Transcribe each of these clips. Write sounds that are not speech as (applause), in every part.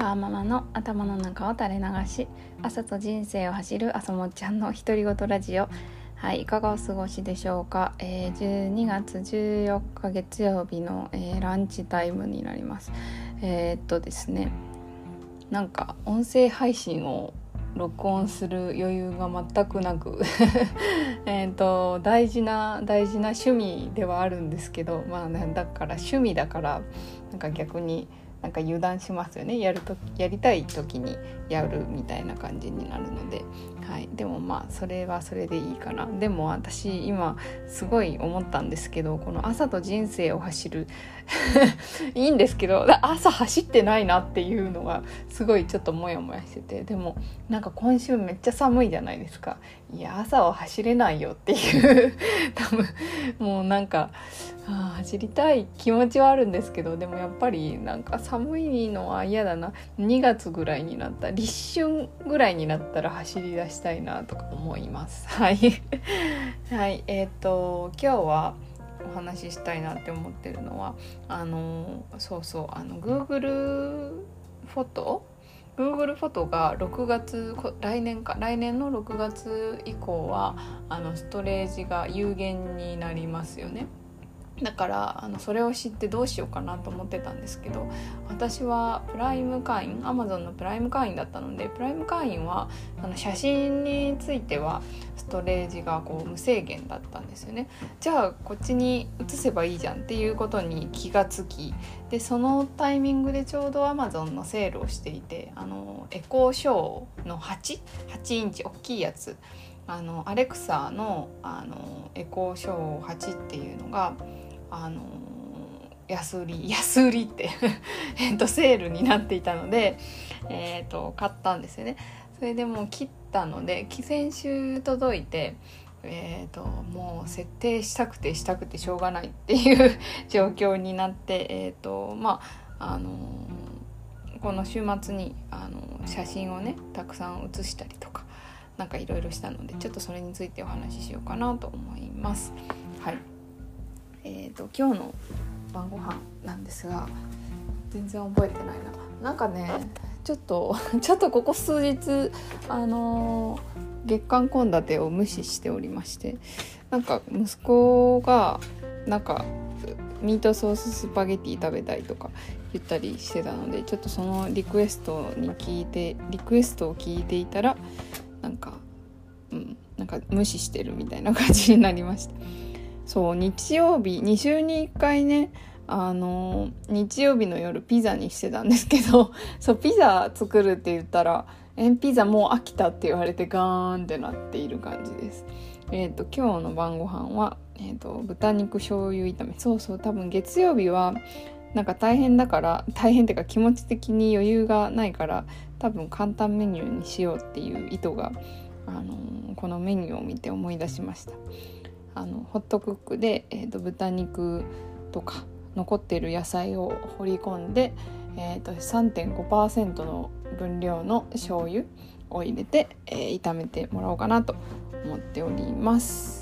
ワーママの頭の中を垂れ流し朝と人生を走る朝もっちゃんの独り言ラジオ。はいいかがお過ごしでしょうか、えー、12月14日月曜日の、えー、ランチタイムになります。えー、っとですねなんか音声配信を録音する余裕が全くなく (laughs) えと大事な大事な趣味ではあるんですけどまあ、ね、だから趣味だからなんか逆になんか油断しますよね。やるとやりたい時にやるみたいな感じになるので、はい、でもまあそれはそれでいいかな。でも私今すごい思ったんですけどこの朝と人生を走る (laughs) いいんですけど朝走ってないなっていうのがすごいちょっとモヤモヤしてて。でもなんか今週めっちゃ寒いじゃないですか。いや朝は走れないよっていう。(laughs) 多分もうなんかあ走りたい気持ちはあるんですけどでもやっぱりなんか寒いのは嫌だな。2月ぐらいになった立春ぐらいになったら走り出したいなとか思います。(laughs) はい。はい。えっ、ー、と今日はお話ししたいなって思ってるのはあのそうそうあの Google フォト？Google フォトが6月来年か。来年の6月以降はあのストレージが有限になりますよね。だからあのそれを知ってどうしようかなと思ってたんですけど私はプライム会員 Amazon のプライム会員だったのでプライム会員はあの写真についてはストレージがこう無制限だったんですよね。じゃあこっちに移せばいいじゃんっていうことに気がつきでそのタイミングでちょうど Amazon のセールをしていてあのエコーショーの88インチ大きいやつあのアレクサのあのエコーショー8っていうのがあの安売り (laughs) 安売りって (laughs) えっとセールになっていたので、えーと、買ったんですよねそれでもう切ったので先週届いてえーと、もう設定したくてしたくてしょうがないっていう (laughs) 状況になって、えーとまああのー、この週末に、あのー、写真をねたくさん写したりとかなんかいろいろしたのでちょっとそれについてお話ししようかなと思います。ーと、今日の晩ご飯なんですが全然覚えてないななんかねちょっと (laughs) ちょっとここ数日あのー、月間献立を無視しておりましてなんか息子がなんかミートソーススパゲティ食べたいとか言ったりしてたのでちょっとそのリクエストに聞いてリクエストを聞いていたらなんかうんなんか無視してるみたいな感じになりました。そう日曜日2週に1回ねあの日曜日の夜ピザにしてたんですけど (laughs) そうピザ作るって言ったら「えピザもう飽きた」って言われてガーンってなっている感じです。え、ー、と今日の晩ご飯はえっ、ー、と豚肉醤油炒めそうそう多分月曜日はなんか大変だから大変っていうか気持ち的に余裕がないから多分簡単メニューにしようっていう意図が、あのー、このメニューを見て思い出しました。あのホットクックで、えーと、豚肉とか残っている野菜を掘り込んで、えーと、3.5%の分量の醤油を入れて、えー、炒めてもらおうかなと思っております。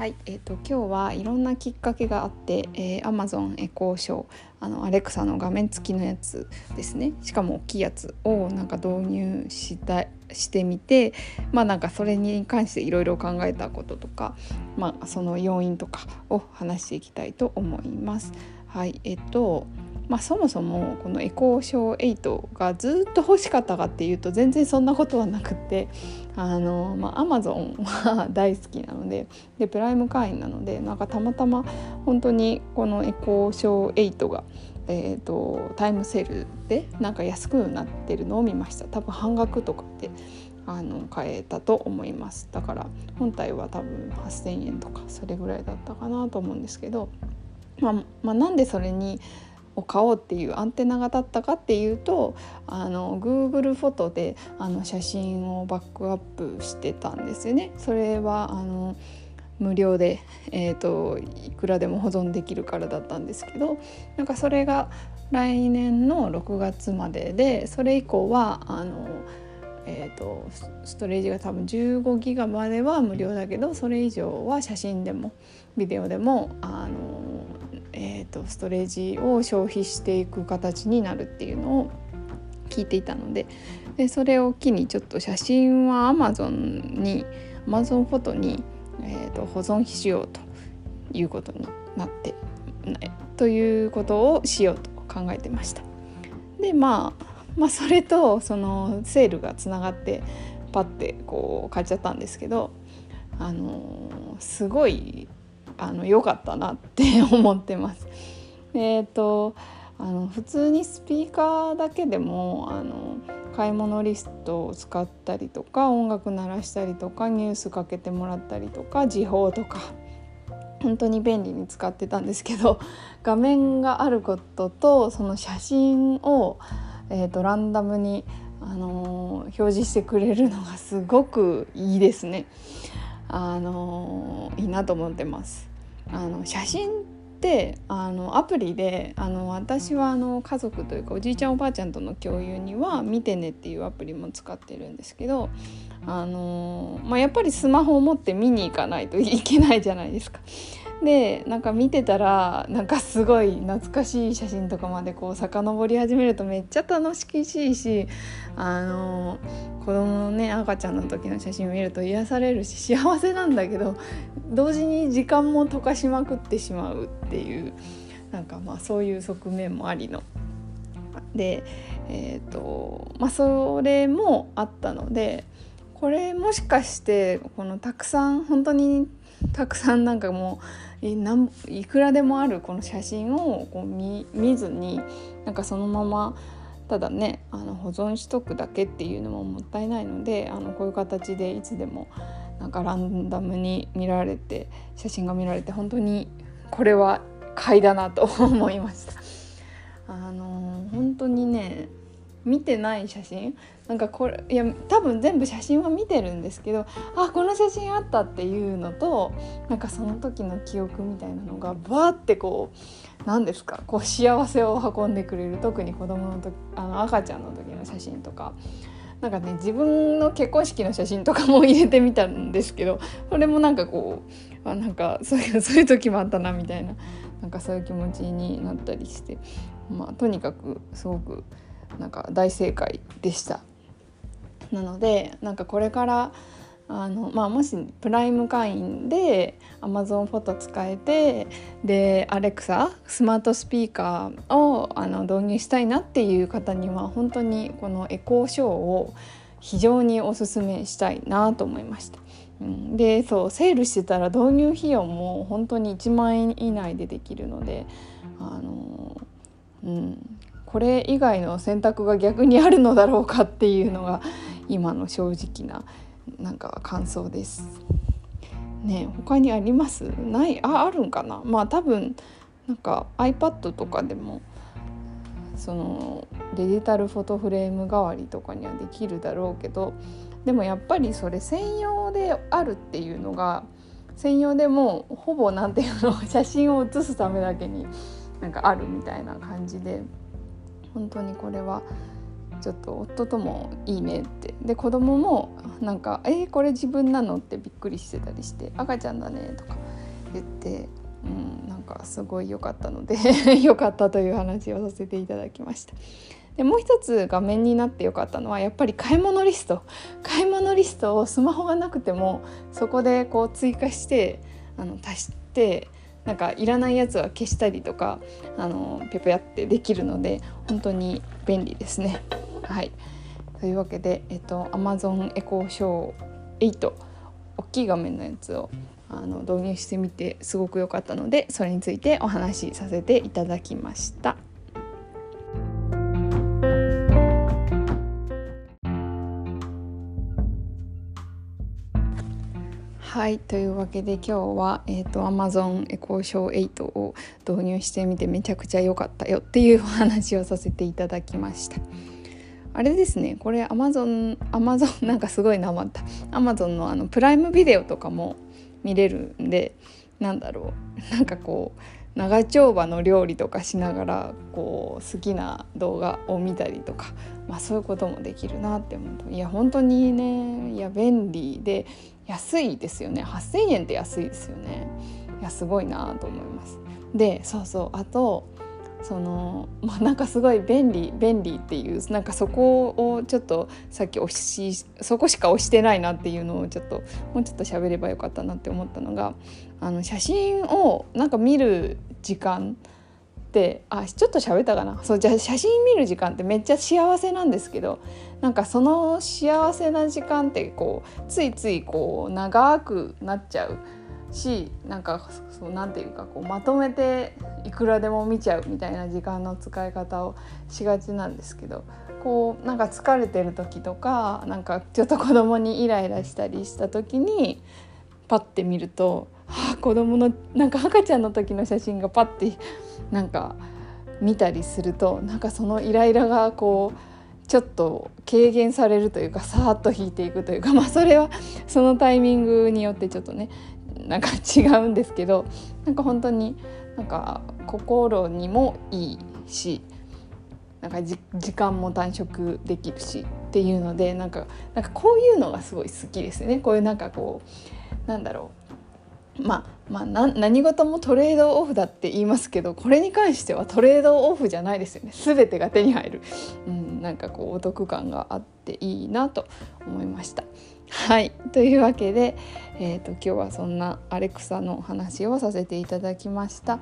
はい、えーと、今日はいろんなきっかけがあって、えー、Amazon エコーショーあのアレクサの画面付きのやつですねしかも大きいやつをなんか導入したしてみてまあなんかそれに関していろいろ考えたこととか、まあ、その要因とかを話していきたいと思います。はいえっとまあ、そもそもこのエコーショー8がずっと欲しかったかっていうと全然そんなことはなくてあの、まあ、アマゾンは大好きなのででプライム会員なのでなんかたまたま本当にこのエコーショー8が、えーと、タイムセールでなんか安くなってるのを見ました。多分半額とかであの買えたと思います。だから本体は多分8,000円とかそれぐらいだったかなと思うんですけど、まあ、まあ、なんでそれにを買おうっていうアンテナが立ったかっていうとあの Google フォトであの写真をバックアップしてたんですよね。それはあの無料で、えーと、いくらでも保存できるからだったんですけどなんかそれが来年の6月まででそれ以降はあのえーと、ストレージが多分15ギガまでは無料だけどそれ以上は写真でもビデオでもあの、えーと、ストレージを消費していく形になるっていうのを聞いていたのででそれを機にちょっと写真は Amazon に Amazon フォトに、えーと、保存しようということになってということをしようと考えてました。でまあまあそれとそのセールがつながってパッてこう買っちゃったんですけどあのすごいあの良かったなって (laughs) 思ってます。えっ、ー、とあの普通にスピーカーだけでもあの買い物リストを使ったりとか音楽鳴らしたりとかニュースかけてもらったりとか時報とか本当に便利に使ってたんですけど (laughs) 画面があることとその写真をえーと、ランダムに、あのー、表示してくれるのがすごくいいですね。あのー、いいなと思ってます。あの写真ってあのアプリであの私はあの家族というかおじいちゃんおばあちゃんとの共有には「見てね」っていうアプリも使ってるんですけどあのまあ、やっぱりスマホを持って見に行かないといけないじゃないですか。でなんか見てたらなんかすごい懐かしい写真とかまでこう遡り始めるとめっちゃ楽しいしあの子供のね赤ちゃんの時の写真を見ると癒されるし幸せなんだけど同時に時間も溶かしまくってしまうっていうなんかまあそういう側面もありの。でえーとまあ、それもあったのでこれもしかしてこのたくさん本当にたくさんなんかもういくらでもあるこの写真をこう見見ずになんかそのままただねあの保存しとくだけっていうのももったいないのであのこういう形でいつでもなんかランダムに見られて写真が見られて本当にこれは買いだなと思いました。あの本当にね見てない写真？なんかこれいや多分全部写真は見てるんですけどあこの写真あったっていうのとなんかその時の記憶みたいなのがバーってこう何ですか？こう幸せを運んでくれる特に子供の時あの赤ちゃんの時の写真とか。なんかね自分の結婚式の写真とか (laughs) も入れてみたんですけどそれもなんかこうあなんかそういうそういう時もあったなみたいななんかそういう気持ちになったりしてまあとにかくすごくなんか大正解でした。なのでなんかこれからあの、まあ、もしプライム会員で Amazon フォト使えてでアレクサスマートスピーカーをあの導入したいなっていう方には本当にこのエコーショーを非常におすすめしたいなと思いました。うん、でそうセールしてたら導入費用も本当に1万円以内でできるのであの、うん、これ以外の選択が逆にあるのだろうかっていうのが今の正直ななんか感想です。ね他にあります？ない？ああるんかな？まあ多分なんか iPad とかでもそのデジタルフォトフレーム代わりとかにはできるだろうけどでもやっぱりそれ専用であるっていうのが専用でもほぼ何ていうの写真を写すためだけになんかあるみたいな感じで。本当にこれはちょっと夫ともいいねってで子供もなんか「えー、これ自分なの?」ってびっくりしてたりして「赤ちゃんだね」とか言って、うん、なんかすごい良かったので (laughs) 良かったという話をさせていただきました。でもう一つ画面になってよかったのはやっぱり買い物リスト買い物リストをスマホがなくてもそこでこう追加してあの足してなんかいらないやつは消したりとかあのぴょぴょってできるので本当に便利ですね。はいというわけで、えっと、Amazon エコーショー8大きい画面のやつをあの導入してみてすごく良かったのでそれについてお話しさせていただきました。はいというわけで今日は、えーと、Amazon エコーショー8を導入してみてめちゃくちゃ良かったよっていうお話をさせていただきました。あれですねこれ Amazon Amazon なんかすごいなまった Amazon のあのプライムビデオとかも見れるんでなんだろうなんかこう長丁場の料理とかしながらこう好きな動画を見たりとか、まあ、そういうこともできるなって思うと。いや本当にねいや便利で安いですよね。8,000円って安いですよね。いやすごいなと思います。でそうそう。あとそのまあなんかすごい便利便利っていうなんかそこをちょっとさっき押しそこしか押してないなっていうのをちょっともうちょっと喋ればよかったなって思ったのがあの写真をなんか見る時間ってあちょっと喋ったかな？そうじゃ写真見る時間ってめっちゃ幸せなんですけどなんかその幸せな時間ってこうついついこう長くなっちゃう。しなんかそうなんていうかこうまとめていくらでも見ちゃうみたいな時間の使い方をしがちなんですけどこうなんか疲れてる時とかなんかちょっと子供にイライラしたりした時にパッて見ると、はあ、子供のなんか赤ちゃんの時の写真がパッてなんか見たりするとなんかそのイライラがこうちょっと軽減されるというかさーっと引いていくというかまあそれはそのタイミングによってちょっとねなんか違うんですけどなんか本当になんか心にもいいしなんか時間も短縮できるしっていうのでなんかなんかこういうのがすごい好きですね。こういうなんかこうなんだろう。まあまあ、何事もトレードオフだって言いますけどこれに関してはトレードオフじゃないですよね。全てが手に入る、うん、なんかこうお得感があっていいなと思いました。はいというわけで、えーと、今日はそんなアレクサの話をさせていただきました。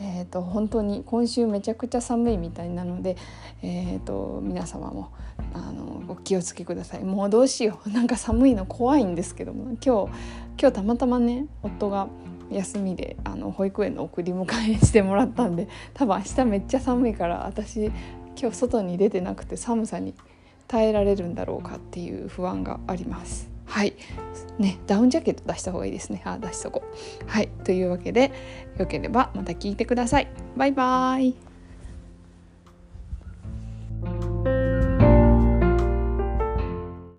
えーと、本当に今週めちゃくちゃ寒いみたいなので、えーと、皆様もあのお気をつけくださいもうどうしよう (laughs) なんか寒いの怖いんですけども今日今日たまたまね夫が休みであの保育園の送り迎えしてもらったんで多分明日めっちゃ寒いから私今日外に出てなくて寒さに耐えられるんだろうかっていう不安があります。はい。ねダウンジャケット出した方がいいですね。あ出しとこう。はい。というわけでよければまた聞いてください。バイバーイ。